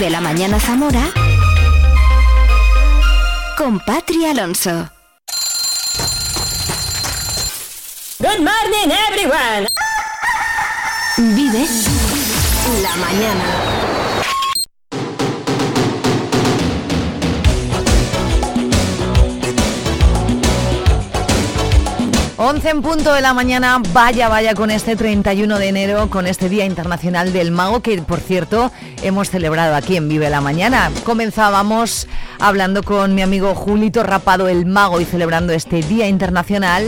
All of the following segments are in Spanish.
Vive la mañana Zamora con Patri Alonso. Good morning everyone. Vive la mañana. 11 en punto de la mañana, vaya, vaya con este 31 de enero, con este Día Internacional del Mago, que por cierto hemos celebrado aquí en Vive la Mañana. Comenzábamos hablando con mi amigo Julito Rapado, el Mago, y celebrando este Día Internacional.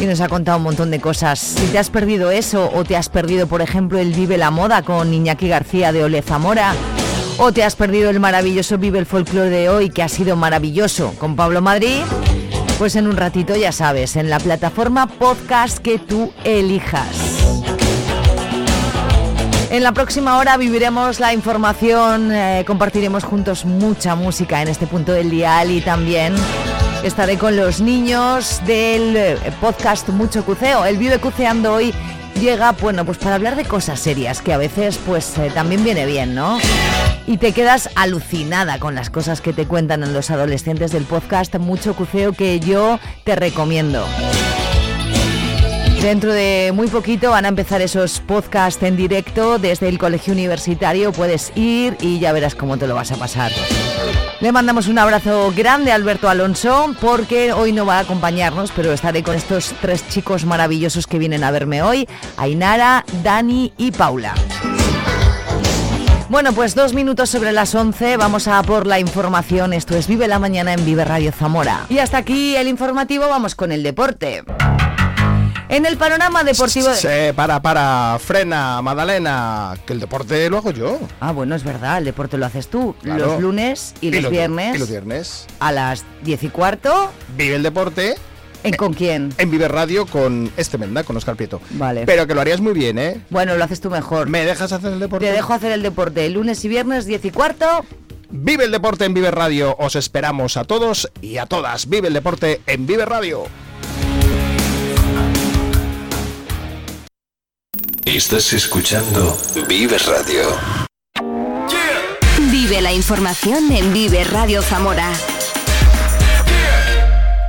Y nos ha contado un montón de cosas. Si te has perdido eso, o te has perdido, por ejemplo, el Vive la Moda con Iñaki García de Ole Zamora, o te has perdido el maravilloso Vive el Folclore de hoy, que ha sido maravilloso, con Pablo Madrid pues en un ratito ya sabes, en la plataforma podcast que tú elijas. En la próxima hora viviremos la información, eh, compartiremos juntos mucha música en este punto del dial y también estaré con los niños del eh, podcast Mucho Cuceo. El Vive Cuceando hoy llega, bueno, pues para hablar de cosas serias, que a veces pues eh, también viene bien, ¿no? y te quedas alucinada con las cosas que te cuentan en los adolescentes del podcast Mucho Cuceo que yo te recomiendo. Dentro de muy poquito van a empezar esos podcasts en directo desde el colegio universitario. Puedes ir y ya verás cómo te lo vas a pasar. Le mandamos un abrazo grande a Alberto Alonso porque hoy no va a acompañarnos, pero estaré con estos tres chicos maravillosos que vienen a verme hoy, Ainara, Dani y Paula. Bueno, pues dos minutos sobre las 11, vamos a por la información. Esto es Vive la Mañana en Vive Radio Zamora. Y hasta aquí el informativo, vamos con el deporte. En el panorama deportivo... Se para, para, frena, Madalena, que el deporte lo hago yo. Ah, bueno, es verdad, el deporte lo haces tú. Los lunes y los, viernes. Y los viernes. A las 10 y cuarto. Vive el deporte ¿En con quién? En Vive Radio con este Menda, con Oscar Prieto. Vale. Pero que lo harías muy bien, ¿eh? Bueno, lo haces tú mejor. ¿Me dejas hacer el deporte? Te dejo hacer el deporte. Lunes y viernes, 10 y cuarto. Vive el deporte en Vive Radio. Os esperamos a todos y a todas. Vive el deporte en Vive Radio. Estás escuchando Vive Radio. Vive la información en Vive Radio Zamora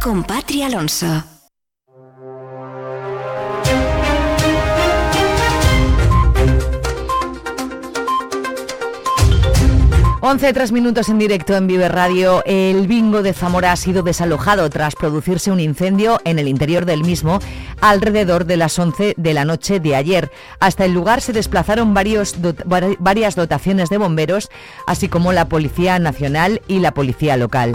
con Patri Alonso. 11, tres minutos en directo en Vive Radio. El bingo de Zamora ha sido desalojado tras producirse un incendio en el interior del mismo alrededor de las 11 de la noche de ayer. Hasta el lugar se desplazaron varias dotaciones de bomberos, así como la Policía Nacional y la Policía Local.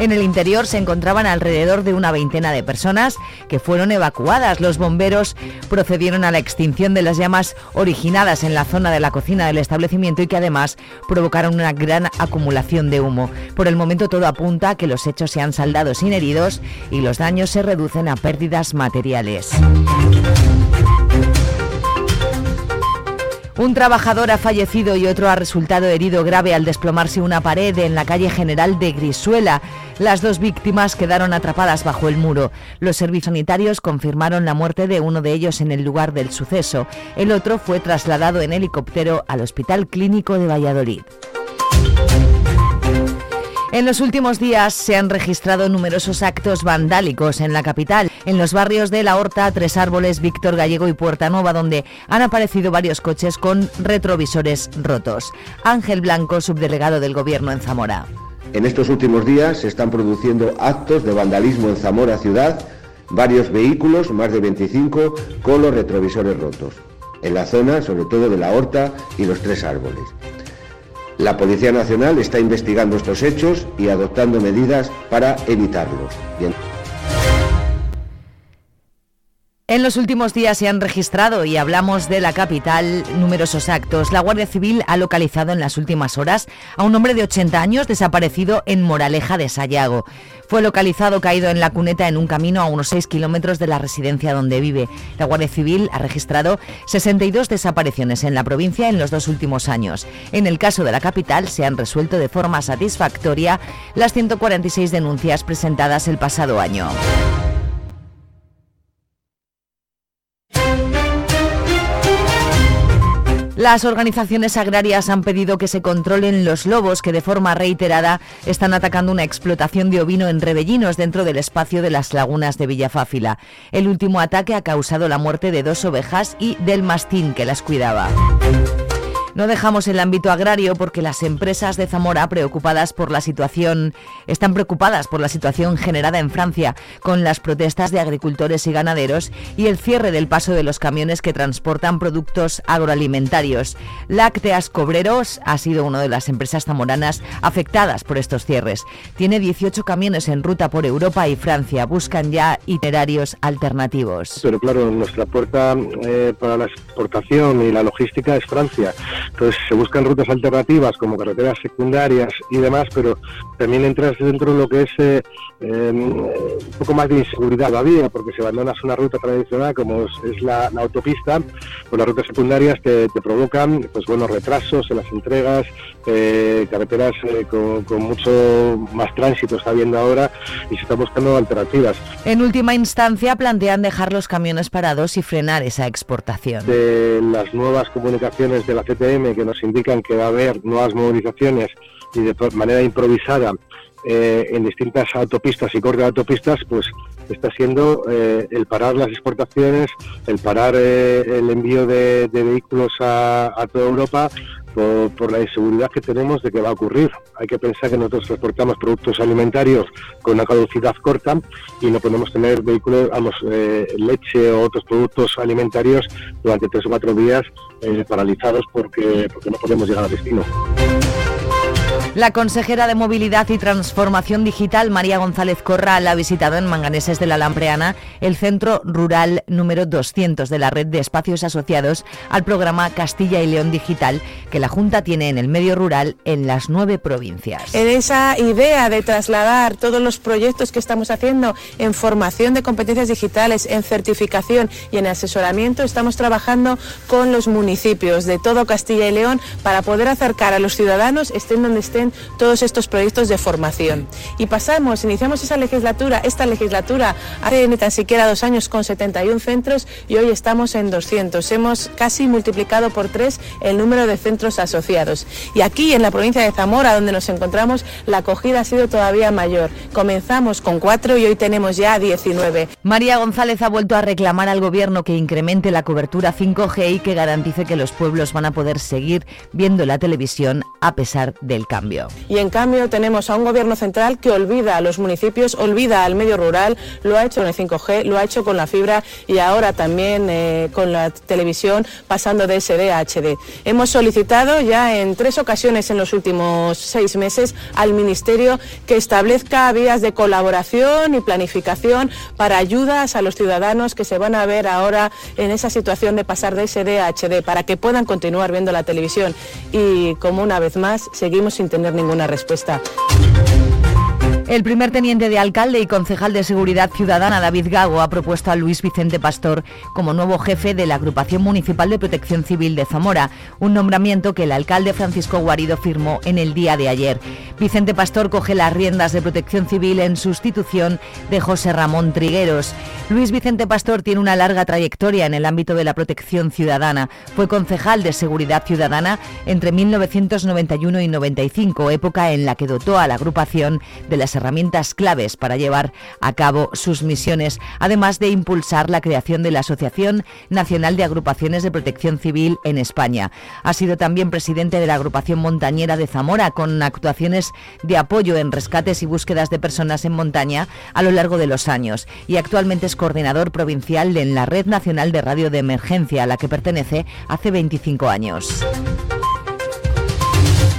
En el interior se encontraban alrededor de una veintena de personas que fueron evacuadas. Los bomberos procedieron a la extinción de las llamas originadas en la zona de la cocina del establecimiento y que además provocaron una gran acumulación de humo. Por el momento todo apunta a que los hechos se han saldado sin heridos y los daños se reducen a pérdidas materiales. Un trabajador ha fallecido y otro ha resultado herido grave al desplomarse una pared en la calle General de Grisuela. Las dos víctimas quedaron atrapadas bajo el muro. Los servicios sanitarios confirmaron la muerte de uno de ellos en el lugar del suceso. El otro fue trasladado en helicóptero al Hospital Clínico de Valladolid. En los últimos días se han registrado numerosos actos vandálicos en la capital, en los barrios de La Horta, Tres Árboles, Víctor Gallego y Puerta Nueva, donde han aparecido varios coches con retrovisores rotos. Ángel Blanco, subdelegado del Gobierno en Zamora. En estos últimos días se están produciendo actos de vandalismo en Zamora ciudad, varios vehículos, más de 25, con los retrovisores rotos. En la zona, sobre todo de La Horta y los Tres Árboles. La Policía Nacional está investigando estos hechos y adoptando medidas para evitarlos. En los últimos días se han registrado, y hablamos de la capital, numerosos actos. La Guardia Civil ha localizado en las últimas horas a un hombre de 80 años desaparecido en Moraleja de Sayago. Fue localizado caído en la cuneta en un camino a unos 6 kilómetros de la residencia donde vive. La Guardia Civil ha registrado 62 desapariciones en la provincia en los dos últimos años. En el caso de la capital se han resuelto de forma satisfactoria las 146 denuncias presentadas el pasado año. Las organizaciones agrarias han pedido que se controlen los lobos que de forma reiterada están atacando una explotación de ovino en Rebellinos dentro del espacio de las lagunas de Villafáfila. El último ataque ha causado la muerte de dos ovejas y del mastín que las cuidaba. No dejamos el ámbito agrario porque las empresas de Zamora preocupadas por la situación están preocupadas por la situación generada en Francia con las protestas de agricultores y ganaderos y el cierre del paso de los camiones que transportan productos agroalimentarios. Lácteas Cobreros ha sido una de las empresas zamoranas afectadas por estos cierres. Tiene 18 camiones en ruta por Europa y Francia. Buscan ya itinerarios alternativos. Pero claro, nuestra puerta eh, para la exportación y la logística es Francia. Entonces se buscan rutas alternativas como carreteras secundarias y demás, pero también entras dentro de lo que es eh, em, un poco más de inseguridad todavía, porque si abandonas una ruta tradicional como es, la, autopista, pues las rutas secundarias te, provocan pues buenos retrasos en las entregas, eh, carreteras eh, con, con, mucho más tránsito está habiendo ahora y se están buscando alternativas. En última instancia plantean dejar los camiones parados y frenar esa exportación. De las nuevas comunicaciones de la CTE que nos indican que va a haber nuevas movilizaciones y de manera improvisada eh, en distintas autopistas y cortes de autopistas, pues está siendo eh, el parar las exportaciones, el parar eh, el envío de, vehículos a, toda Europa por, la inseguridad que tenemos de que va a ocurrir. Hay que pensar que nosotros transportamos productos alimentarios con una caducidad corta y no podemos tener vehículos, vamos, leche o otros productos alimentarios durante tres o cuatro días paralizados porque, porque no podemos llegar al destino. La consejera de Movilidad y Transformación Digital, María González Corral, ha visitado en Manganeses de la Lampreana el centro rural número 200 de la red de espacios asociados al programa Castilla y León Digital que la Junta tiene en el medio rural en las nueve provincias. En esa idea de trasladar todos los proyectos que estamos haciendo en formación de competencias digitales, en certificación y en asesoramiento, estamos trabajando con los municipios de todo Castilla y León para poder acercar a los ciudadanos, estén donde estén todos estos proyectos de formación. Y pasamos, iniciamos esa legislatura, esta legislatura hace ni tan siquiera dos años con 71 centros y hoy estamos en 200. Hemos casi multiplicado por tres el número de centros asociados. Y aquí en la provincia de Zamora, donde nos encontramos, la acogida ha sido todavía mayor. Comenzamos con cuatro y hoy tenemos ya 19. María González ha vuelto a reclamar al Gobierno que incremente la cobertura 5G y que garantice que los pueblos van a poder seguir viendo la televisión a pesar del cambio. Y en cambio tenemos a un gobierno central que olvida a los municipios, olvida al medio rural, lo ha hecho con el 5G, lo ha hecho con la fibra y ahora también eh, con la televisión pasando de SD a HD. Hemos solicitado ya en tres ocasiones en los últimos seis meses al Ministerio que establezca vías de colaboración y planificación para ayudas a los ciudadanos que se van a ver ahora en esa situación de pasar de SD a HD para que puedan continuar viendo la televisión. Y como una vez más seguimos sin tener ninguna respuesta. El primer teniente de alcalde y concejal de Seguridad Ciudadana, David Gago, ha propuesto a Luis Vicente Pastor como nuevo jefe de la Agrupación Municipal de Protección Civil de Zamora, un nombramiento que el alcalde Francisco Guarido firmó en el día de ayer. Vicente Pastor coge las riendas de Protección Civil en sustitución de José Ramón Trigueros. Luis Vicente Pastor tiene una larga trayectoria en el ámbito de la protección ciudadana. Fue concejal de Seguridad Ciudadana entre 1991 y 95, época en la que dotó a la agrupación de las herramientas claves para llevar a cabo sus misiones, además de impulsar la creación de la Asociación Nacional de Agrupaciones de Protección Civil en España. Ha sido también presidente de la Agrupación Montañera de Zamora, con actuaciones de apoyo en rescates y búsquedas de personas en montaña a lo largo de los años, y actualmente es coordinador provincial en la Red Nacional de Radio de Emergencia, a la que pertenece hace 25 años.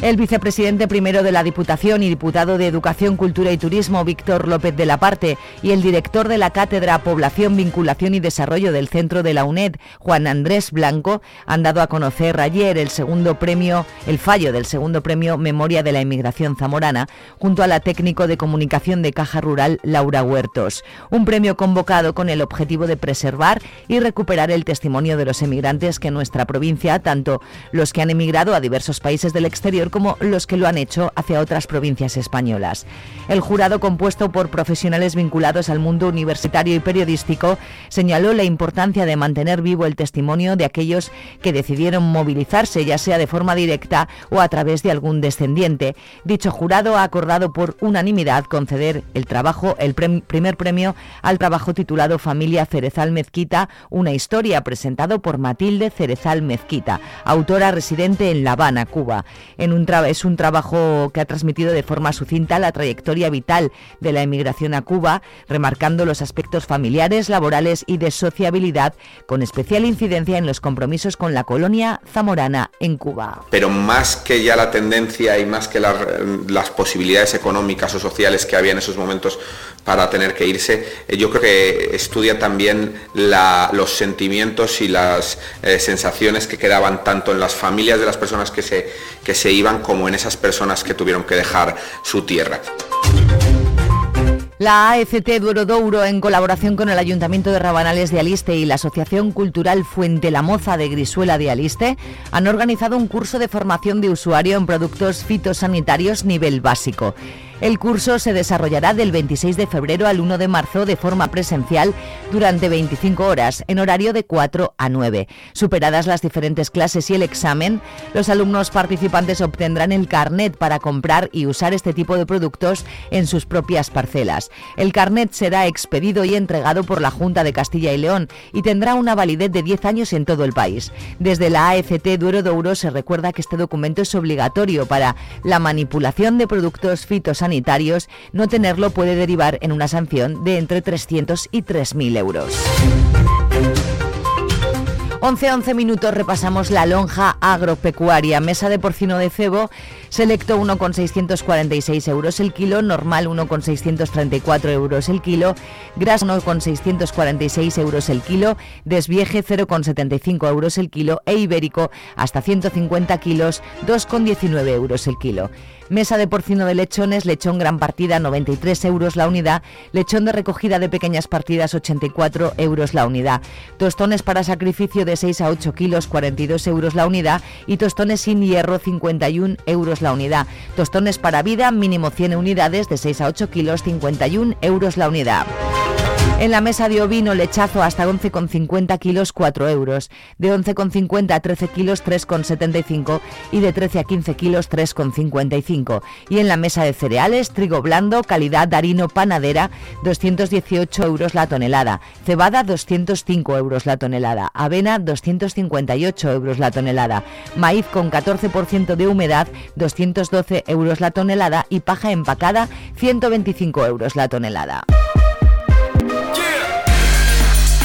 El vicepresidente primero de la Diputación y diputado de Educación, Cultura y Turismo, Víctor López de la Parte, y el director de la Cátedra Población, Vinculación y Desarrollo del Centro de la UNED, Juan Andrés Blanco, han dado a conocer ayer el segundo premio, el fallo del segundo premio Memoria de la Inmigración Zamorana, junto a la técnico de comunicación de Caja Rural, Laura Huertos. Un premio convocado con el objetivo de preservar y recuperar el testimonio de los emigrantes que en nuestra provincia, tanto los que han emigrado a diversos países del exterior como los que lo han hecho hacia otras provincias españolas. El jurado, compuesto por profesionales vinculados al mundo universitario y periodístico, señaló la importancia de mantener vivo el testimonio de aquellos que decidieron movilizarse, ya sea de forma directa o a través de algún descendiente. Dicho jurado ha acordado por unanimidad conceder el trabajo, el primer premio al trabajo titulado Familia Cerezal Mezquita, una historia presentado por Matilde Cerezal Mezquita, autora residente en La Habana, Cuba. Es un trabajo que ha transmitido de forma sucinta la trayectoria vital de la emigración a Cuba, remarcando los aspectos familiares, laborales y de sociabilidad, con especial incidencia en los compromisos con la colonia zamorana en Cuba. Pero más que ya la tendencia y más que las posibilidades económicas o sociales que había en esos momentos para tener que irse, eh, yo creo que estudia también los sentimientos y las eh, sensaciones que quedaban tanto en las familias de las personas que se, que se iban como en esas personas que tuvieron que dejar su tierra. La AFT Duero Douro, en colaboración con el Ayuntamiento de Rabanales de Aliste y la Asociación Cultural Fuente la Moza de Grisuela de Aliste, han organizado un curso de formación de usuario en productos fitosanitarios nivel básico. El curso se desarrollará del 26 de febrero al 1 de marzo de forma presencial durante 25 horas, en horario de 4 a 9. Superadas las diferentes clases y el examen, los alumnos participantes obtendrán el carnet para comprar y usar este tipo de productos en sus propias parcelas. El carnet será expedido y entregado por la Junta de Castilla y León y tendrá una validez de 10 años en todo el país. Desde la AFT Duero Douro se recuerda que este documento es obligatorio para la manipulación de productos fitosanitarios sanitarios, no tenerlo puede derivar en una sanción de entre 300 y 3.000 euros. 11 11 minutos repasamos la lonja agropecuaria. Mesa de porcino de cebo, selecto 1,646 euros el kilo, normal 1,634 euros el kilo, gras 1,646 euros el kilo, desvieje 0,75 euros el kilo e ibérico hasta 150 kilos 2,19 euros el kilo. Mesa de porcino de lechones, lechón gran partida 93 euros la unidad, lechón de recogida de pequeñas partidas 84 euros la unidad, tostones para sacrificio de 6 a 8 kilos 42 euros la unidad. Y tostones sin hierro 51 euros la unidad, tostones para vida mínimo 100 unidades de 6 a 8 kilos 51 euros la unidad. En la mesa de ovino lechazo hasta 11,50 kilos 4 euros, de 11,50 a 13 kilos 3,75 y de 13 a 15 kilos 3,55. Y en la mesa de cereales, trigo blando, calidad Darino panadera, 218 euros la tonelada, cebada 205 euros la tonelada, avena 258 euros la tonelada, maíz con 14% de humedad 212 euros la tonelada. Y paja empacada 125 euros la tonelada.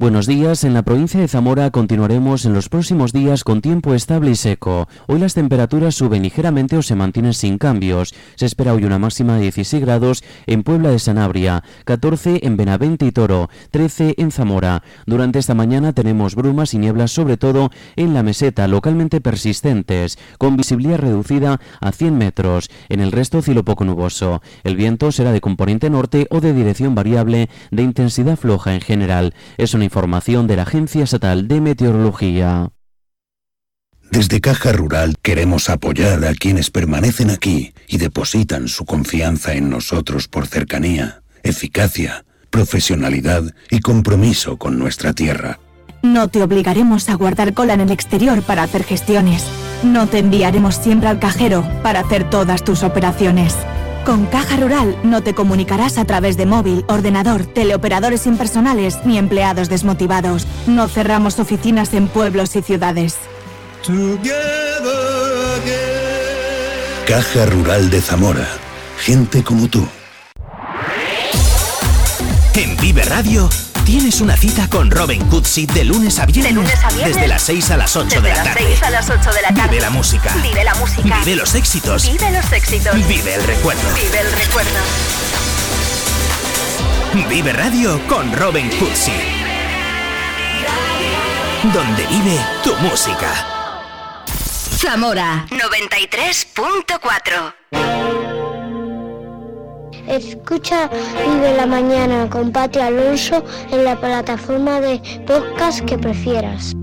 Buenos días, en la provincia de Zamora continuaremos en los próximos días con tiempo estable y seco. Hoy las temperaturas suben ligeramente o se mantienen sin cambios. Se espera hoy una máxima de 16 grados en Puebla de Sanabria, 14 en Benavente y Toro, 13 en Zamora. Durante esta mañana tenemos brumas y nieblas sobre todo en la meseta, localmente persistentes, con visibilidad reducida a 100 metros. En el resto cielo poco nuboso. El viento será de componente norte o de dirección variable de intensidad floja en general. Es una información de la Agencia Estatal de Meteorología. Desde Caja Rural queremos apoyar a quienes permanecen aquí y depositan su confianza en nosotros por cercanía, eficacia, profesionalidad y compromiso con nuestra tierra. No te obligaremos a guardar cola en el exterior para hacer gestiones. No te enviaremos siempre al cajero para hacer todas tus operaciones. Con Caja Rural no te comunicarás a través de móvil, ordenador, teleoperadores impersonales ni empleados desmotivados. No cerramos oficinas en pueblos y ciudades. Caja Rural de Zamora. Gente como tú. En Vive Radio Tienes una cita con Robin Cutsi de lunes a viernes. Desde las 6 a las 8 de la tarde. 6 a las 8 de la tarde. Vive la música. Vive la música. Vive los éxitos. Vive los éxitos. Vive el recuerdo. Vive el recuerdo. Vive Radio con Robin Cutsi. Donde vive tu música. Zamora 93.4 Escucha Vive la Mañana con Pati Alonso en la plataforma de podcast que prefieras.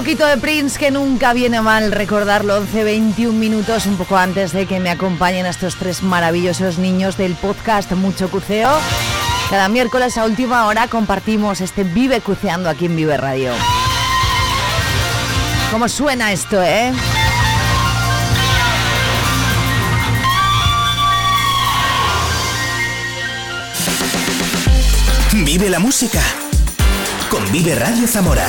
Poquito de Prince que nunca viene mal recordarlo. 11, 21 minutos, un poco antes de que me acompañen estos tres maravillosos niños del podcast Mucho Cuceo. Cada miércoles a última hora compartimos este Vive Cuceando aquí en Vive Radio. ¿Cómo suena esto, eh? Vive la música con Vive Radio Zamora.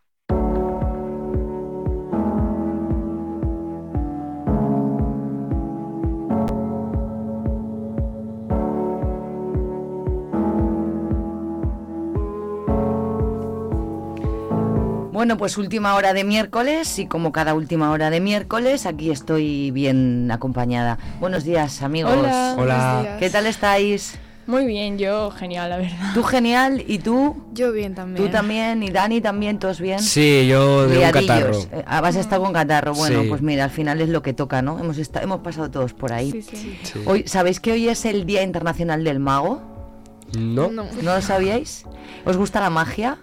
Bueno, pues última hora de miércoles y como cada última hora de miércoles, aquí estoy bien acompañada. Buenos días, amigos. Hola. Hola. días. ¿Qué tal estáis? Muy bien, yo genial, la verdad. Tú genial y tú? Yo bien también. Tú también y Dani también, todos bien. Sí, yo de un catarro. Eh, Has estado con catarro. Bueno, Sí. pues mira, al final es lo que toca, ¿no? Hemos hemos pasado todos por ahí. Sí, sí. Sí. Hoy, ¿sabéis que hoy es el Día Internacional del Mago? ¿No? No. ¿No lo sabíais? ¿Os gusta la magia?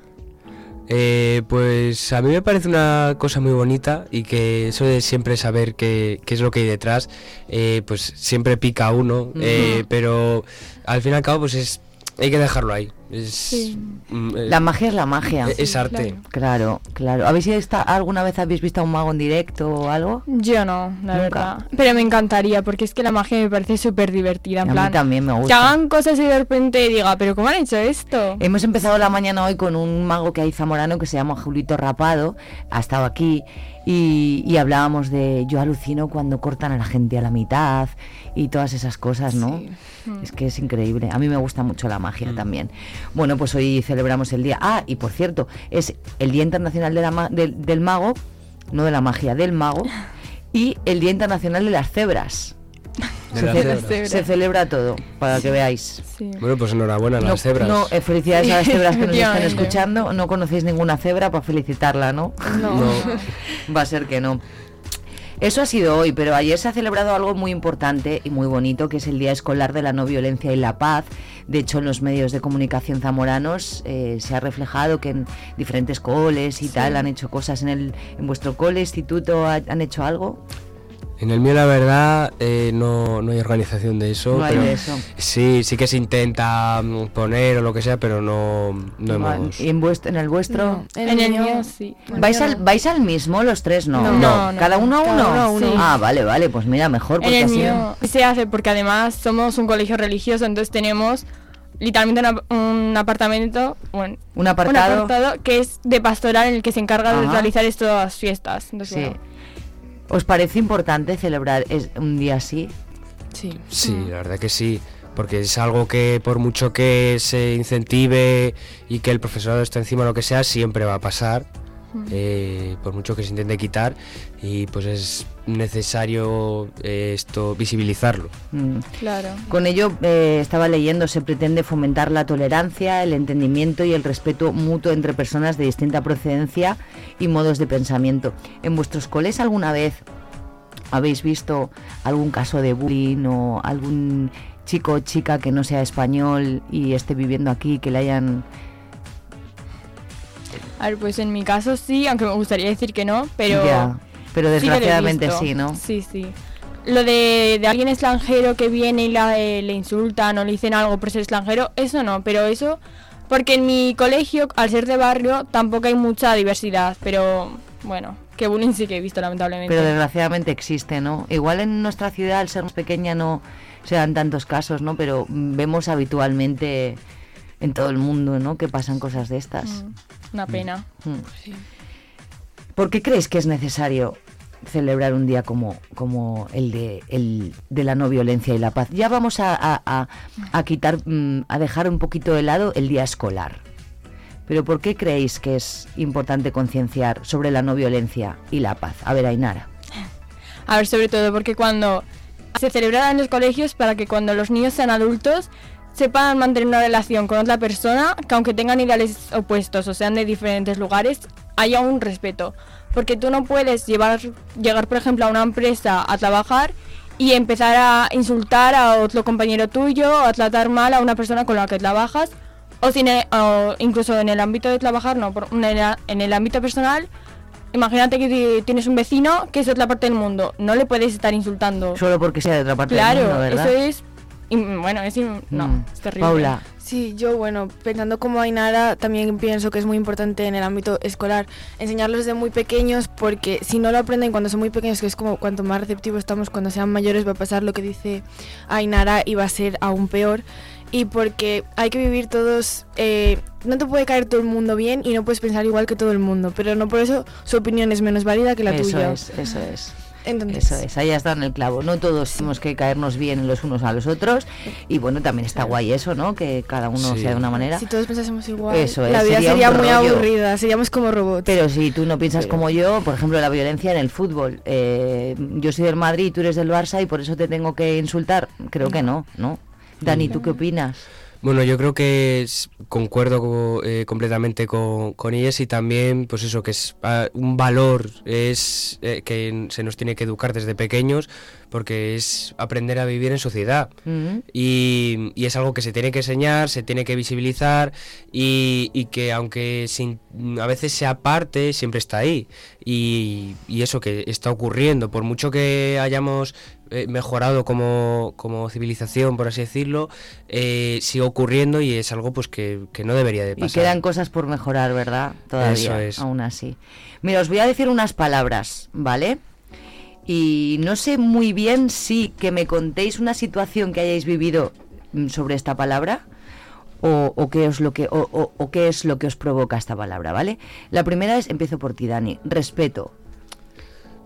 Eh, pues a mí me parece una cosa muy bonita y que eso de siempre saber qué, qué es lo que hay detrás, eh, pues siempre pica a uno, eh, pero al fin y al cabo pues es hay que dejarlo ahí. Es, Sí. mm, eh, La magia es la magia. es- es arte. Claro, claro. ¿Habéis esta- alguna vez habéis visto a un mago en directo o algo? Yo no, la Nunca. verdad. Pero me encantaría, porque es que la magia me parece súper divertida. En A mí también me que gusta. hagan cosas y de repente diga, pero ¿cómo han hecho esto? Hemos empezado la mañana hoy con un mago que hay zamorano que se llama Julito Rapado, ha estado aquí y, y hablábamos de yo alucino cuando cortan a la gente a la mitad y todas esas cosas, ¿no? Es que es increíble. A mí me gusta mucho la magia también. Bueno, pues hoy celebramos el día. Ah, y por cierto, es el Día Internacional de la ma- del, del Mago, no de la magia, del mago, y el Día Internacional de las Cebras. De se, las ce- cebras. se celebra todo, para que veáis. Sí. Bueno, pues enhorabuena a No, las cebras. no, eh, felicidades a las cebras que nos están escuchando. No conocéis ninguna cebra para felicitarla, ¿no? No. Va a ser que no. Eso ha sido hoy, pero ayer se ha celebrado algo muy importante y muy bonito, que es el Día Escolar de la No Violencia y la Paz. De hecho, en los medios de comunicación zamoranos eh, se ha reflejado que en diferentes coles y tal han hecho cosas. En, el, en vuestro cole, instituto, ha- han hecho algo. En el mío la verdad eh, no, no hay organización de eso. No hay pero de eso. Sí, sí que se intenta mm, poner o lo que sea, pero no, no hemos... ¿Y en, vuestro, en el vuestro? En el mío sí. ¿Vais al, ¿Vais al mismo los tres? No. No, no, no. ¿Cada uno a Cada uno? uno a uno. Ah, vale, vale, pues mira, mejor. En Porque el así... mío se hace porque además somos un colegio religioso, entonces tenemos literalmente un, ap- un apartamento, bueno, Un apartado. apartado que es de pastoral en el que se encarga de realizar estas fiestas. Entonces, Sí. bueno, ¿Os parece importante celebrar un día así? sí. Sí, la verdad que sí, porque es algo que por mucho que se incentive y que el profesorado esté encima de lo que sea, siempre va a pasar, eh, por mucho que se intente quitar, y pues es necesario eh, esto visibilizarlo. Mm. Claro. Con ello, eh, estaba leyendo, se pretende fomentar la tolerancia, el entendimiento y el respeto mutuo entre personas de distinta procedencia y modos de pensamiento. ¿En vuestros coles alguna vez habéis visto algún caso de bullying o algún chico o chica que no sea español y esté viviendo aquí, que le hayan... A ver, pues en mi caso sí, aunque me gustaría decir que no, pero... Ya, pero sí desgraciadamente sí, ¿no? Sí, sí. Lo de, de alguien extranjero que viene y la- eh, le insultan o le dicen algo por ser extranjero, eso no, pero eso... Porque en mi colegio, al ser de barrio, tampoco hay mucha diversidad, pero bueno, que bullying sí que he visto lamentablemente. Pero desgraciadamente existe, ¿no? Igual en nuestra ciudad, al ser más pequeña, no se dan tantos casos, ¿no? Pero vemos habitualmente en todo el mundo, ¿no? Que pasan cosas de estas. Mm, Una pena. Mm. ¿Por qué crees que es necesario celebrar un día como, como el, de, el de la no violencia y la paz? Ya vamos a, a- quitar, mm, a dejar un poquito de lado el día escolar. Pero ¿por qué creéis que es importante concienciar sobre la no violencia y la paz? A ver, Ainara. A ver, sobre todo porque cuando se celebrará en los colegios para que cuando los niños sean adultos sepan mantener una relación con otra persona que aunque tengan ideales opuestos o sean de diferentes lugares, haya un respeto. Porque tú no puedes llevar, llegar, por ejemplo, a una empresa a trabajar y empezar a insultar a otro compañero tuyo o a tratar mal a una persona con la que trabajas o, sin, o incluso en el ámbito de trabajar, no, por- en el, en el ámbito personal. Imagínate que ti- tienes un vecino que es de otra parte del mundo, no le puedes estar insultando. Solo porque sea de otra parte Claro, del mundo, eso es. Im- Bueno, es. No, Mm. es terrible. Paula. Sí, yo, bueno, pensando como Ainara, también pienso que es muy importante en el ámbito escolar enseñarlos desde muy pequeños, porque si no lo aprenden cuando son muy pequeños, que es como cuanto más receptivos estamos cuando sean mayores, va a pasar lo que dice Ainara y va a ser aún peor. Y porque hay que vivir todos, eh, no te puede caer todo el mundo bien y no puedes pensar igual que todo el mundo, pero no por eso su opinión es menos válida que la eso tuya. es, eso es. Entonces- Eso es, ahí has dado en el clavo. No todos tenemos que caernos bien los unos a los otros. Y bueno, también está guay eso, ¿no? Que cada uno Sí. sea de una manera. Si todos pensásemos igual, Eso es, la vida sería muy rollo. aburrida, seríamos como robots. Pero si tú no piensas como yo, por ejemplo, la violencia en el fútbol. eh, yo soy del Madrid y tú eres del Barça y por eso te tengo que insultar. Creo que no, ¿no? Dani, ¿tú qué opinas? Bueno, yo creo que es- concuerdo co- eh, completamente con, con ellas y también, pues eso, que es ah, un valor es eh, que se nos tiene que educar desde pequeños porque es aprender a vivir en sociedad Mm. y, y es algo que se tiene que enseñar, se tiene que visibilizar y, y que aunque sin, a veces sea parte, siempre está ahí. Y, y eso que está ocurriendo, por mucho que hayamos eh, mejorado como, como civilización, por así decirlo, eh, sigue ocurriendo y es algo pues que, que no debería de Y pasar. quedan cosas por mejorar, ¿verdad? Todavía, Eso es. aún así. Mira, os voy a decir unas palabras, ¿vale? Y no sé muy bien si que me contéis una situación que hayáis vivido mm, sobre esta palabra o, o qué es lo que o, o- o qué es lo que os provoca esta palabra, ¿vale? La primera es empiezo por ti, Dani. Respeto.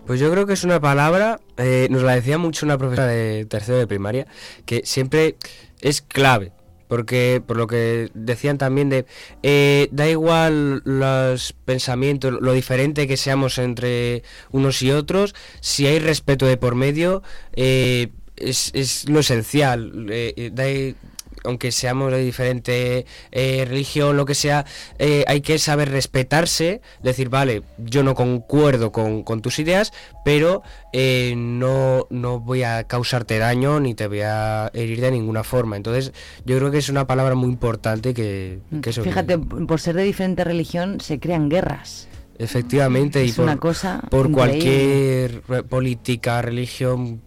Pues yo creo que es una palabra, eh, nos la decía mucho una profesora de tercero de primaria, que siempre es clave. Porque por lo que decían también de eh, da igual los pensamientos, lo diferente que seamos entre unos y otros, si hay respeto de por medio, eh, es, es lo esencial. eh, eh, da aunque seamos de diferente eh, religión, lo que sea, eh, hay que saber respetarse, decir, vale, yo no concuerdo con, con tus ideas, pero eh, no, no voy a causarte daño ni te voy a herir de ninguna forma. Entonces, yo creo que es una palabra muy importante que, que eso- Fíjate, por ser de diferente religión se crean guerras. Efectivamente, y Es por, una cosa por increíble. cualquier política, religión...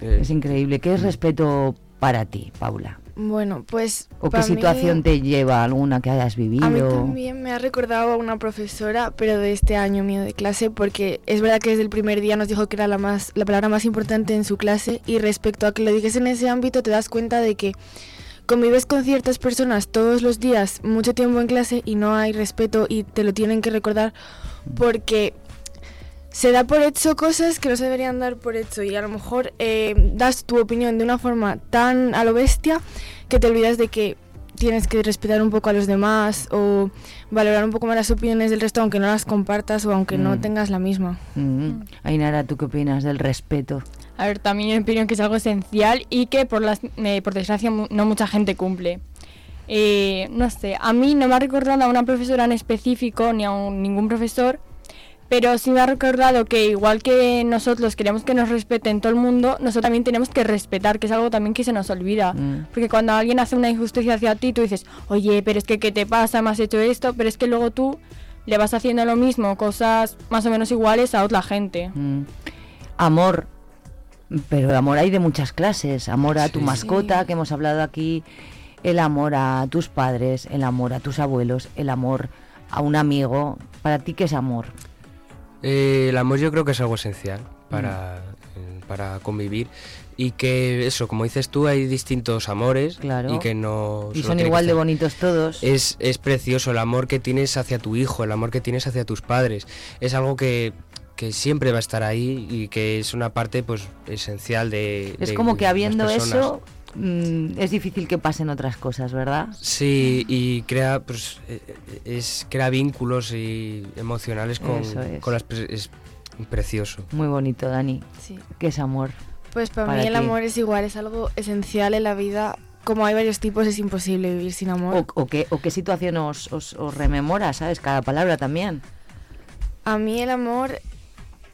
Es increíble. ¿Qué es respeto para ti, Paula? Bueno, pues. ¿O qué mí- situación te lleva alguna que hayas vivido? A mí también me ha recordado a una profesora, pero de este año mío de clase, porque es verdad que desde el primer día nos dijo que era la, más, la palabra más importante en su clase y respecto a que lo dijes en ese ámbito te das cuenta de que convives con ciertas personas todos los días, mucho tiempo en clase y no hay respeto y te lo tienen que recordar porque se da por hecho cosas que no se deberían dar por hecho y a lo mejor eh, das tu opinión de una forma tan a lo bestia que te olvidas de que tienes que respetar un poco a los demás o valorar un poco más las opiniones del resto aunque no las compartas o aunque no Mm. tengas la misma. Mm. Ainara, ¿tú qué opinas del respeto? A ver, también yo opino que es algo esencial y que por, las, eh, por desgracia no mucha gente cumple. Eh, no sé, a mí no me ha recordado a una profesora en específico ni a un- ningún profesor, pero sí me ha recordado que igual que nosotros queremos que nos respeten todo el mundo, nosotros también tenemos que respetar, que es algo también que se nos olvida. Mm. Porque cuando alguien hace una injusticia hacia ti, tú dices, oye, pero es que ¿qué te pasa? Me has hecho esto, pero es que luego tú le vas haciendo lo mismo, cosas más o menos iguales a otra gente. Mm. Amor. Pero el amor hay de muchas clases. Amor a tu Sí. mascota, que hemos hablado aquí. El amor a tus padres, el amor a tus abuelos, el amor a un amigo. ¿Para ti qué es amor? Eh, el amor yo creo que es algo esencial para, Mm. eh, para convivir y que eso, como dices tú, hay distintos amores Claro. y que no... Y son igual de bonitos todos. Es, es precioso el amor que tienes hacia tu hijo, el amor que tienes hacia tus padres. Es algo que, que siempre va a estar ahí y que es una parte pues esencial de... Es de como que habiendo eso, mm, es difícil que pasen otras cosas, ¿verdad? Sí, y crea, pues, eh, eh, es, crea vínculos y emocionales con, es. con las... Es precioso. Muy bonito, Dani. Sí. ¿Qué es amor? Pues para, Para mí el ti. amor es igual, es algo esencial en la vida. Como hay varios tipos, es imposible vivir sin amor. O, o qué, o qué situación os, os, os rememora, ¿sabes? Cada palabra también. A mí el amor,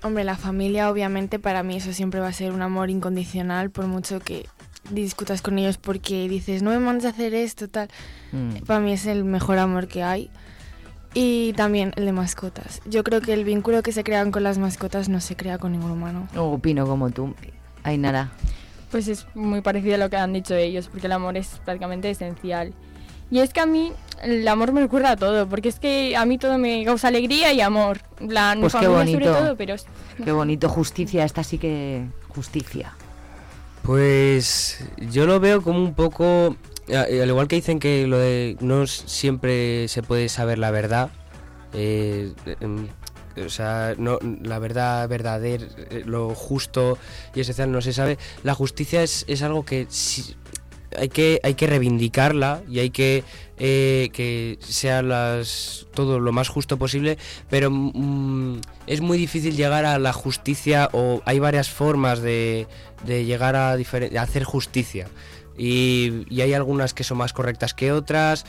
hombre, la familia obviamente para mí eso siempre va a ser un amor incondicional, por mucho que discutas con ellos porque dices, no me mandes a hacer esto, tal. Mm. Para mí es el mejor amor que hay. Y también el de mascotas. Yo creo que el vínculo que se crean con las mascotas no se crea con ningún humano. Opino como tú. Ainara. Pues es muy parecido a lo que han dicho ellos, porque el amor es prácticamente esencial. Y es que a mí el amor me recuerda a todo, porque es que a mí todo me causa alegría y amor. Mi Pues qué familia sobre bonito. todo, pero es- Qué bonito. Justicia, esta sí que... Justicia. Pues yo lo veo como un poco, al igual que dicen que lo de no siempre se puede saber la verdad, eh, em, o sea, no, la verdad verdadera, eh, lo justo y esencial no se sabe. La justicia es, es algo que sí- hay que hay que reivindicarla y hay que eh, que sea las todo lo más justo posible pero mm, es muy difícil llegar a la justicia o hay varias formas de, de llegar a, a hacer justicia. Y, y hay algunas que son más correctas que otras.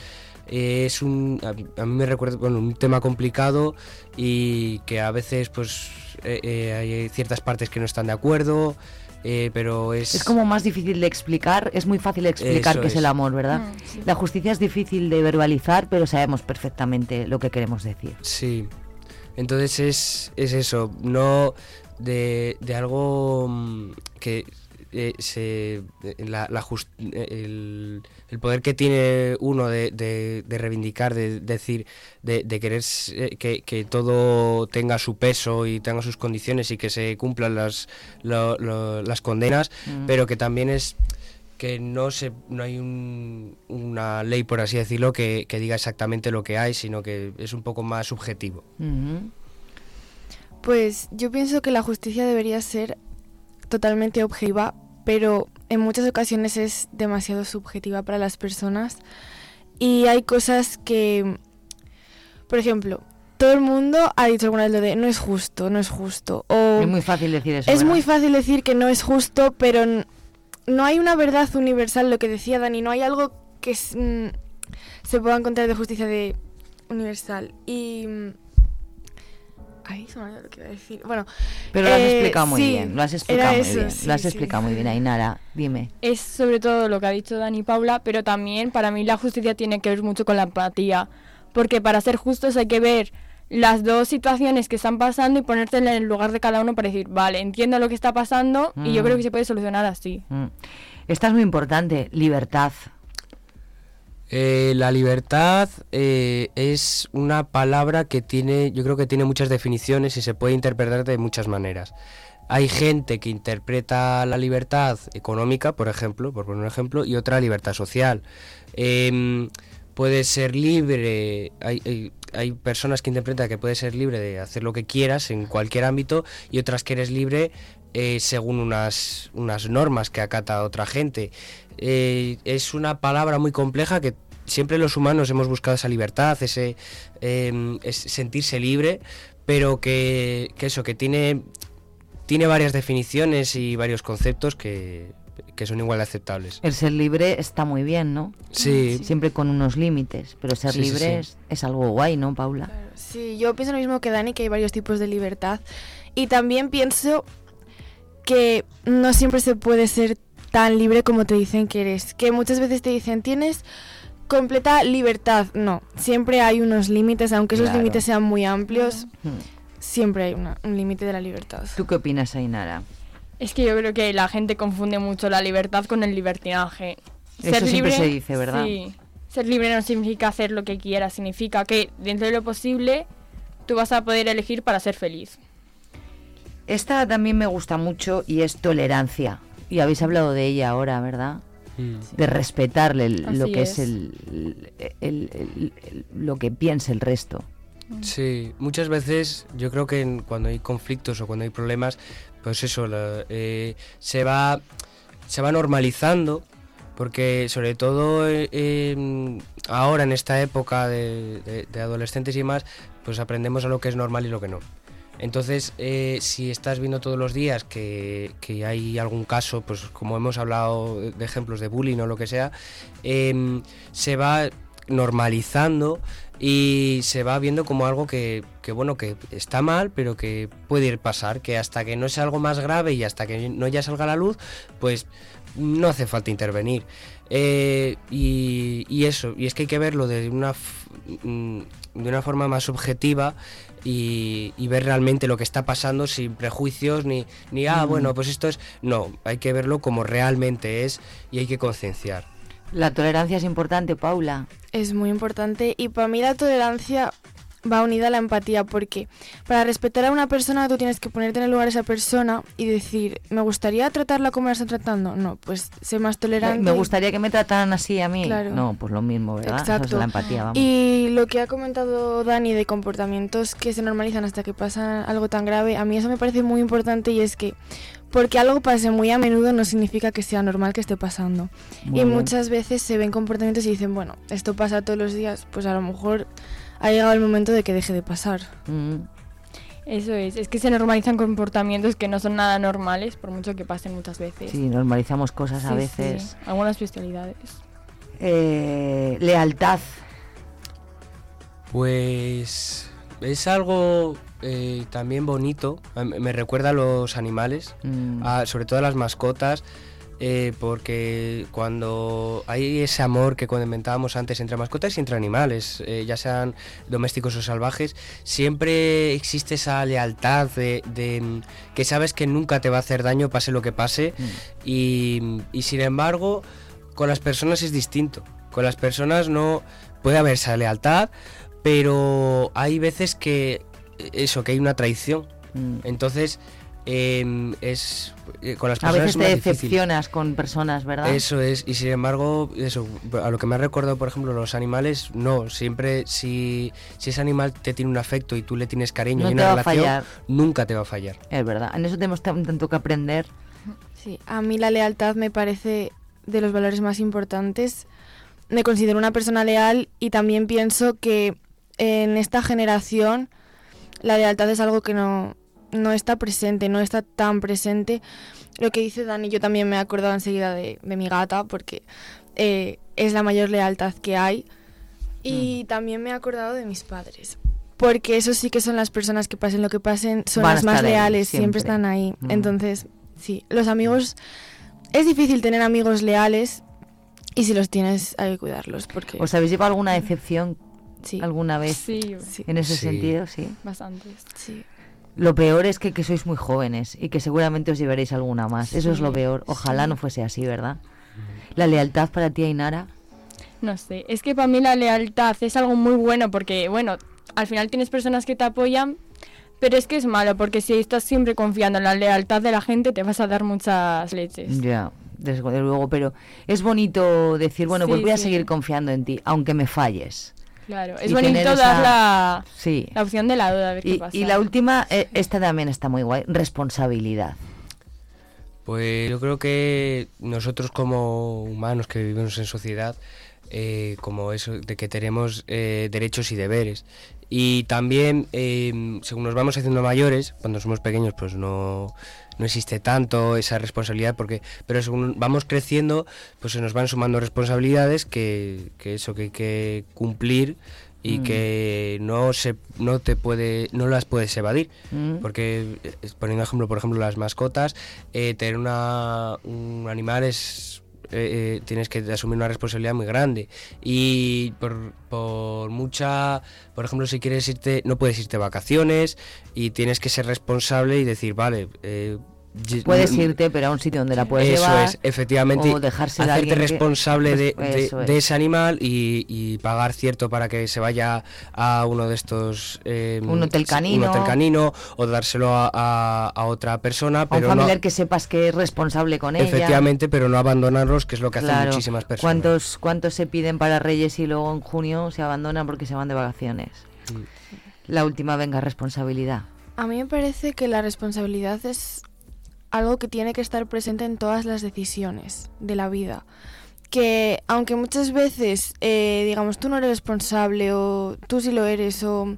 Eh, es un a, a mí me recuerda bueno, un tema complicado y que a veces pues eh, eh, hay ciertas partes que no están de acuerdo eh, pero es Es como más difícil de explicar, es muy fácil de explicar Eso qué es. es. el amor, ¿verdad? Mm, sí. La justicia es difícil de verbalizar, pero sabemos perfectamente lo que queremos decir. Sí. Entonces es, es eso, no de, de algo mm, que eh, se eh, la, la jus- eh, el, el poder que tiene uno de, de- de reivindicar, de, decir, de, querer que, que todo tenga su peso y tenga sus condiciones y que se cumplan las, lo- lo- las condenas, Mm. pero que también es que no se no hay un- una ley por así decirlo que, que diga exactamente lo que hay sino que es un poco más subjetivo Ujú. Pues yo pienso que la justicia debería ser totalmente objetiva, pero en muchas ocasiones es demasiado subjetiva para las personas y hay cosas que, por ejemplo, todo el mundo ha dicho alguna vez lo de no es justo, no es justo. O Es muy fácil decir eso. es ¿verdad? muy fácil decir que no es justo, pero no hay una verdad universal, lo que decía Dani, no hay algo que mm, se pueda encontrar de justicia de universal. Y... mm, Ay, se me ha olvidado lo que iba a decir. Bueno, Pero lo has eh, explicado muy sí, bien, lo has explicado muy eso, bien. sí, lo has sí. explicado muy bien, Ainara. Dime. es sobre todo lo que ha dicho Dani y Paula, pero también para mí la justicia tiene que ver mucho con la empatía, porque para ser justos hay que ver las dos situaciones que están pasando y ponerte en el lugar de cada uno para decir, vale, entiendo lo que está pasando y yo Mm. creo que se puede solucionar así. Mm. Esta es muy importante, libertad. Eh, la libertad eh, es una palabra que tiene yo creo que tiene muchas definiciones y se puede interpretar de muchas maneras hay gente que interpreta la libertad económica por ejemplo por poner un ejemplo y otra libertad social Em, puede ser libre hay, hay- personas que interpretan que puede ser libre de hacer lo que quieras en cualquier ámbito y otras que eres libre eh, según unas, unas normas que acata otra gente. Eh, es una palabra muy compleja que siempre los humanos hemos buscado esa libertad, ese eh, es sentirse libre, pero que, que eso, que tiene, tiene varias definiciones y varios conceptos que, que son igual de aceptables. El ser libre está muy bien, ¿no? Sí. Siempre con unos límites, pero ser Sí, sí, libre sí. Es, es algo guay, ¿no, Paula? Sí, yo pienso lo mismo que Dani, que hay varios tipos de libertad. Y también pienso que no siempre se puede ser tan libre como te dicen que eres. Que muchas veces te dicen, tienes completa libertad. No, siempre hay unos límites, aunque esos Claro. límites sean muy amplios, siempre hay una- un límite de la libertad. ¿Tú qué opinas, Ainara? Es que yo creo que la gente confunde mucho la libertad con el libertinaje. Eso siempre se dice, ¿verdad? Sí. Ser libre no significa hacer lo que quieras, significa que dentro de lo posible tú vas a poder elegir para ser feliz. Esta también me gusta mucho y es tolerancia. Y habéis hablado de ella ahora, ¿verdad? De respetarle el- lo que es, es. el, el- el- el- lo que piensa el resto. Sí, muchas veces yo creo que en- cuando hay conflictos o cuando hay problemas, pues eso, la- eh, se, va, se va normalizando porque sobre todo eh, em, ahora en esta época de, de- de adolescentes y más, pues aprendemos a lo que es normal y lo que no. Entonces, eh, si estás viendo todos los días que, hay algún caso, pues como hemos hablado de ejemplos de bullying o lo que sea, em, se va normalizando y se va viendo como algo que, bueno que está mal pero que puede ir pasar que hasta que no sea algo más grave y hasta que no ya salga la luz pues no hace falta intervenir. Eh, y, y eso y es que hay que verlo de una mm, de una forma más objetiva y, y ver realmente lo que está pasando sin prejuicios ni ni ah Mm. bueno pues esto es no hay que verlo como realmente es y hay que concienciar La tolerancia es importante, Paula. Es muy importante y para mí la tolerancia va unida a la empatía porque para respetar a una persona tú tienes que ponerte en el lugar de esa persona y decir, ¿me gustaría tratarla como la están tratando? No, pues sé más tolerante. Me gustaría que me trataran así a mí. Claro. No, pues lo mismo, ¿verdad? Eso Exacto. es la empatía, vamos. Y lo que ha comentado Dani de comportamientos que se normalizan hasta que pasa algo tan grave, a mí eso me parece muy importante y es que porque algo pase muy a menudo no significa que sea normal que esté pasando. Muy y bien. muchas veces se ven comportamientos y dicen, bueno, esto pasa todos los días, pues a lo mejor ha llegado el momento de que deje de pasar. Mm. Eso es, es que se normalizan comportamientos que no son nada normales, por mucho que pasen muchas veces. Sí, normalizamos cosas a veces. sí, algunas especialidades. Eh, lealtad. Pues es algo eh, también bonito, me recuerda a los animales, Mm. a- sobre todo a las mascotas, eh, porque cuando hay ese amor que comentábamos antes entre mascotas y entre animales, eh, ya sean domésticos o salvajes, siempre existe esa lealtad de, de, mm, que sabes que nunca te va a hacer daño pase lo que pase y, y sin embargo con las personas es distinto. Con las personas no puede haber esa lealtad, pero hay veces que eso, que hay una traición. Mm. Entonces em, es eh, con las A personas veces es te más difícil. decepcionas con personas, ¿verdad? Eso es, y sin embargo, eso, a lo que me ha recordado, por ejemplo, los animales, no, siempre si, si ese animal te tiene un afecto y tú le tienes cariño No y te una va a relación, fallar. nunca te va a fallar. Es verdad. En eso tenemos tan- tanto que aprender. Sí, a mí la lealtad me parece de los valores más importantes. Me considero una persona leal y también pienso que en esta generación la lealtad es algo que no, no está presente, no está tan presente. Lo que dice Dani, yo también me he acordado enseguida de, de mi gata porque eh, es la mayor lealtad que hay. Y también me he acordado de mis padres. Porque esos sí que son las personas que pasen lo que pasen, son Van las más leales, siempre. siempre. están ahí. Mm. Entonces, sí, los amigos, es difícil tener amigos leales y si los tienes hay que cuidarlos porque... ¿Os habéis llevado alguna decepción Sí. alguna vez? Sí, En ese Sí. sentido, sí. bastantes. Sí. Lo peor es que, que sois muy jóvenes y que seguramente os llevaréis alguna más. Eso es lo peor. Ojalá sí. no fuese así, ¿verdad? La lealtad para ti, Ainara. No sé, es que para mí la lealtad es algo muy bueno porque, bueno, al final tienes personas que te apoyan, pero es que es malo porque si estás siempre confiando en la lealtad de la gente te vas a dar muchas leches. Ya, desde luego, pero es bonito decir, bueno, pues Sí, voy a sí. seguir confiando en ti, aunque me falles. Claro, es Y bonito dar esa- la, Sí. la opción de la duda, a ver qué Y, pasa. y la última, eh, esta también está muy guay, responsabilidad. Pues yo creo que nosotros como humanos que vivimos en sociedad, eh, como eso, de que tenemos eh, derechos y deberes. Y también, eh, según nos vamos haciendo mayores, cuando somos pequeños, pues no, no existe tanto esa responsabilidad, porque, pero según vamos creciendo, pues se nos van sumando responsabilidades que, que eso que hay que cumplir y Mm. que no se no te puede no las puedes evadir Mm. porque poniendo ejemplo por ejemplo las mascotas eh, tener una, un animal es eh, eh, tienes que asumir una responsabilidad muy grande. Y por, por mucha por ejemplo si quieres irte no puedes irte vacaciones y tienes que ser responsable y decir vale eh, Puedes irte, pero a un sitio donde la puedes eso llevar. es, efectivamente, o dejársela a hacerte que- responsable de, Pues de- eso de es. ese animal y, y pagar cierto para que se vaya a uno de estos... eh, Un hotel canino. Un hotel canino o dárselo a, a- a otra persona, A un pero familiar no... que sepas que es responsable con ella. Efectivamente, pero no abandonarlos, que es lo que hacen Claro. muchísimas personas. ¿Cuántos, ¿Cuántos se piden para Reyes y luego en junio se abandonan porque se van de vacaciones? Mm. La última, venga, responsabilidad. A mí me parece que la responsabilidad es algo que tiene que estar presente en todas las decisiones de la vida. que aunque muchas veces, eh, digamos, tú no eres responsable o tú sí lo eres o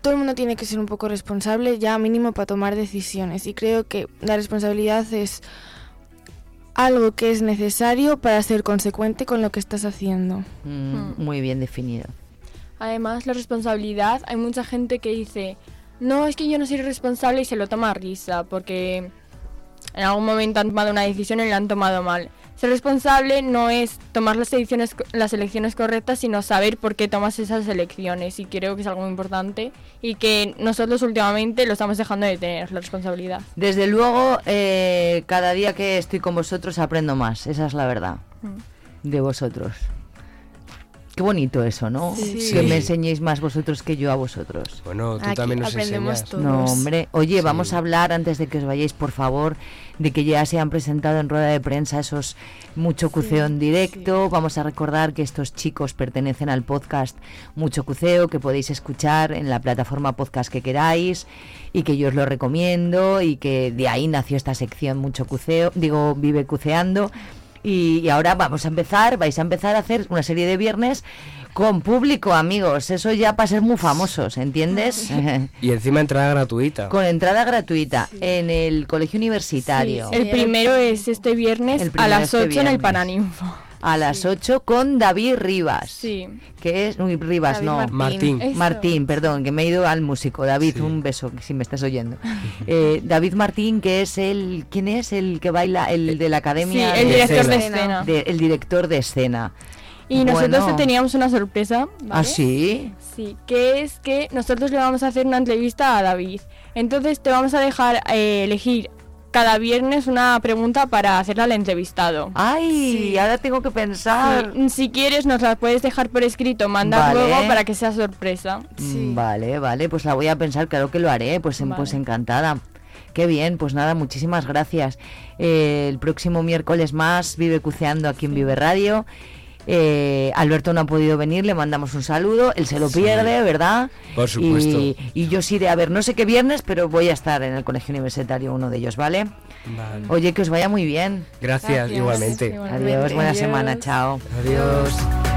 todo el mundo tiene que ser un poco responsable ya mínimo para tomar decisiones y creo que la responsabilidad es algo que es necesario para ser consecuente con lo que estás haciendo. Mm, muy bien definido. Además, la responsabilidad, hay mucha gente que dice, no, es que yo no soy responsable y se lo toma a risa, porque en algún momento han tomado una decisión y la han tomado mal. Ser responsable no es tomar las, elecciones, las elecciones correctas, sino saber por qué tomas esas elecciones. Y creo que es algo muy importante y que nosotros últimamente lo estamos dejando de tener, la responsabilidad. Desde luego, eh, cada día que estoy con vosotros aprendo más, esa es la verdad, Mm. de vosotros. Qué bonito eso, ¿no? Sí. Que Sí. me enseñéis más vosotros que yo a vosotros. Bueno, tú también nos enseñas. No, hombre. Oye, vamos a hablar antes de que os vayáis, por favor, de que ya se han presentado en rueda de prensa esos Mucho Cuceo en directo. Vamos a recordar que estos chicos pertenecen al podcast Mucho Cuceo, que podéis escuchar en la plataforma podcast que queráis y que yo os lo recomiendo y que de ahí nació esta sección Mucho Cuceo, digo, Vive Cuceando. Y, y ahora vamos a empezar, vais a empezar a hacer una serie de viernes con público, amigos. Eso ya para ser muy famosos, ¿entiendes? Y encima entrada gratuita. Con entrada gratuita en el colegio universitario. El primero es este viernes El a las este 8 en el. Paraninfo. A las 8 con David Rivas. Sí. Que es. Uy, Rivas, David no. Martín. Martín. Perdón, que me he ido al músico. David, un beso, si me estás oyendo. Eh, David Martín, que es el. ¿Quién es el que baila? El de la academia. Sí, el de director de escena. de- el director de escena. Y nosotros Bueno. teníamos una sorpresa. ¿Ah, sí? Sí, que es que nosotros le vamos a hacer una entrevista a David. Entonces te vamos a dejar eh, elegir cada viernes una pregunta para hacerla al entrevistado. Ay, ahora tengo que pensar. Sí, Si quieres nos la puedes dejar por escrito, mandar Vale. luego para que sea sorpresa. Mm, Vale, vale, pues la voy a pensar, claro que lo haré, pues, en- pues encantada. Qué bien, pues nada, muchísimas gracias. Eh, el próximo miércoles más, Vive Cuceando aquí en Vive Radio. Eh, Alberto no ha podido venir, le mandamos un saludo. Él se lo Sí. pierde, ¿verdad? Por supuesto. Y, y yo sí iré a ver, no sé qué viernes, pero voy a estar en el colegio universitario, uno de ellos, ¿vale? Vale. Oye, que os vaya muy bien. Gracias, igualmente. Adiós, buena semana, chao. Adiós.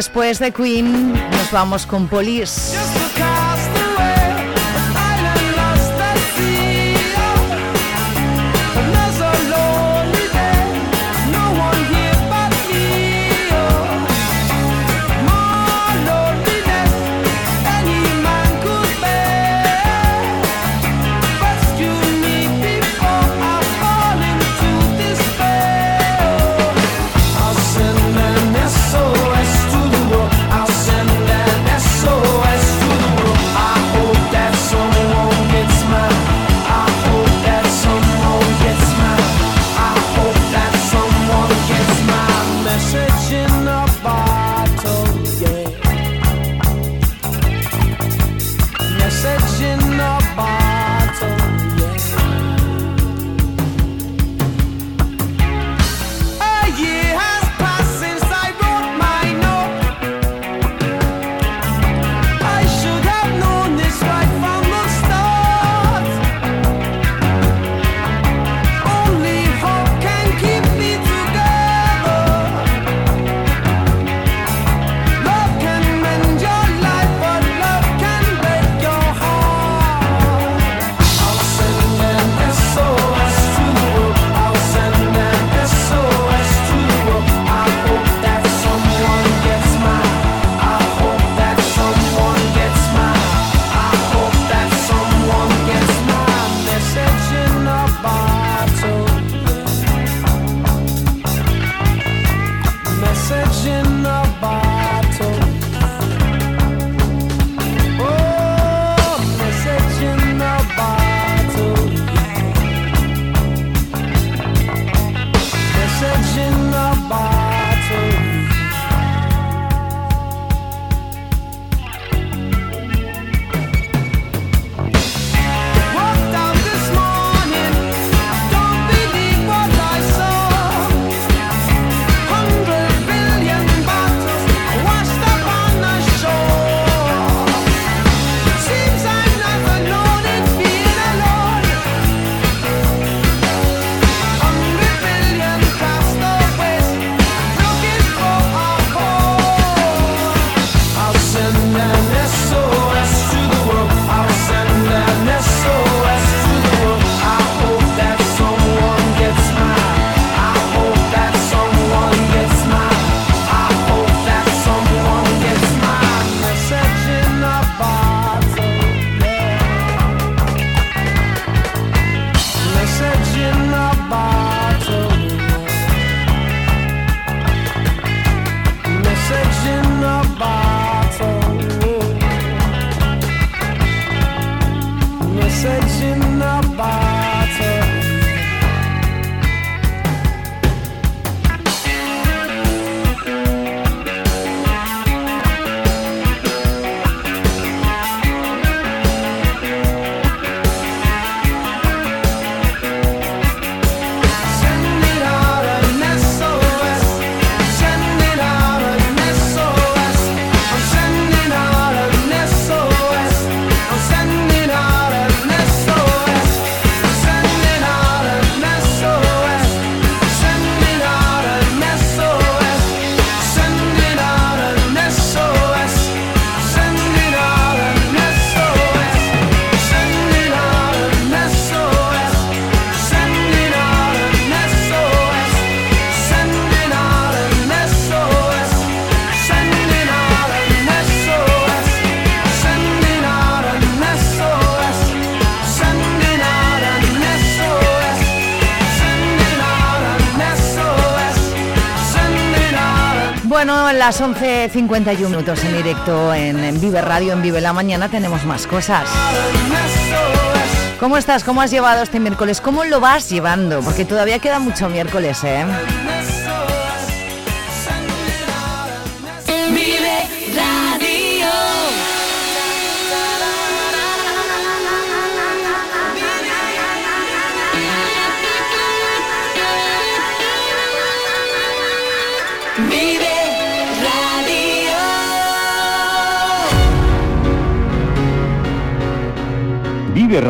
Después de Queen nos vamos con Police. Las 11.51 minutos en directo en, en Vive Radio, en Vive la Mañana, tenemos más cosas. ¿Cómo estás? ¿Cómo has llevado este miércoles? ¿Cómo lo vas llevando? Porque todavía queda mucho miércoles, ¿eh? Vive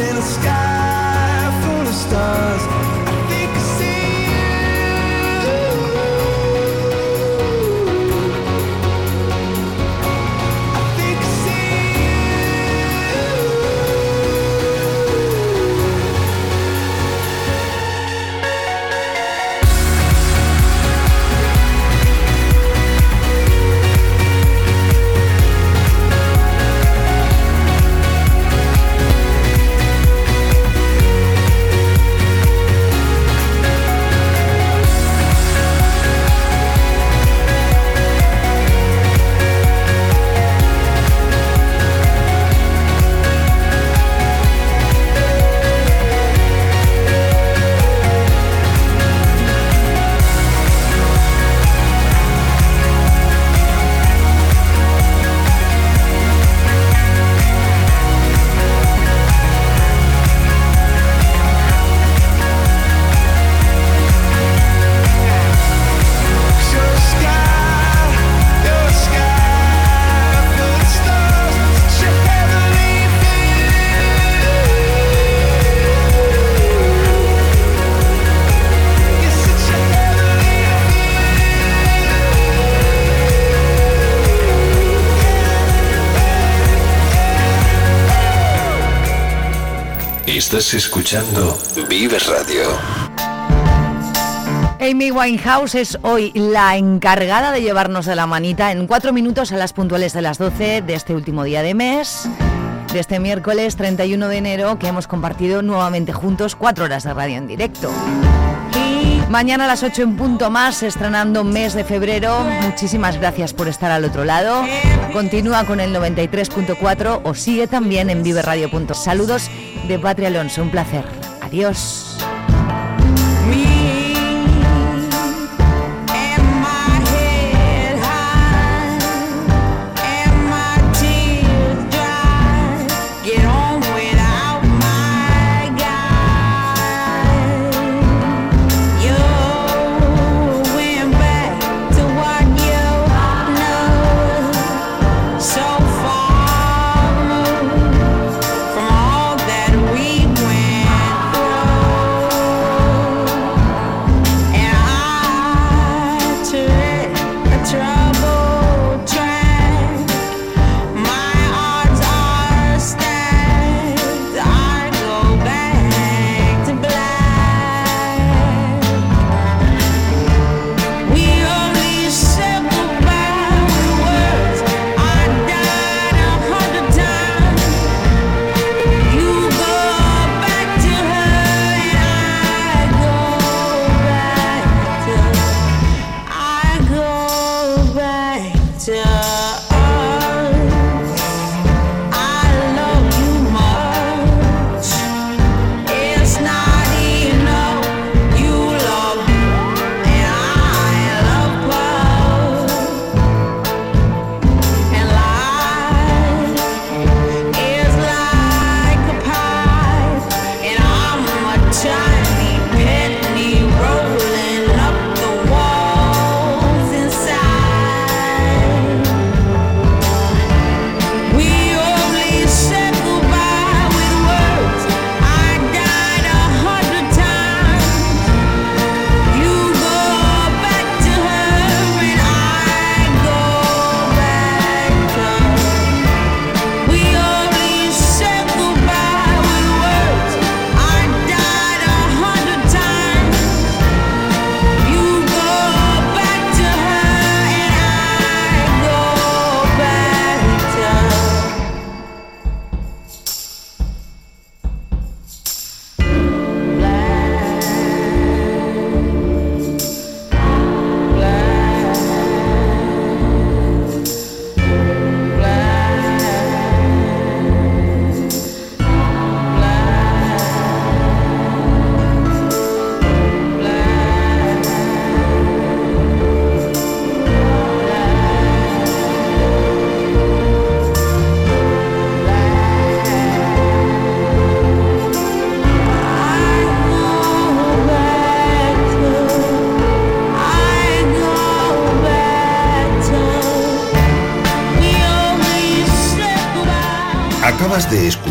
in the sky Estás escuchando Vive Radio. Amy Winehouse es hoy la encargada de llevarnos de la manita en cuatro minutos a las puntuales de las 12 de este último día de mes, de este miércoles 31 de enero, que hemos compartido nuevamente juntos cuatro horas de radio en directo. Mañana a las 8 en punto más, estrenando mes de febrero. Muchísimas gracias por estar al otro lado. Continúa con el 93.4 o sigue también en viveradio.es. Saludos de Patria Alonso, un placer. Adiós.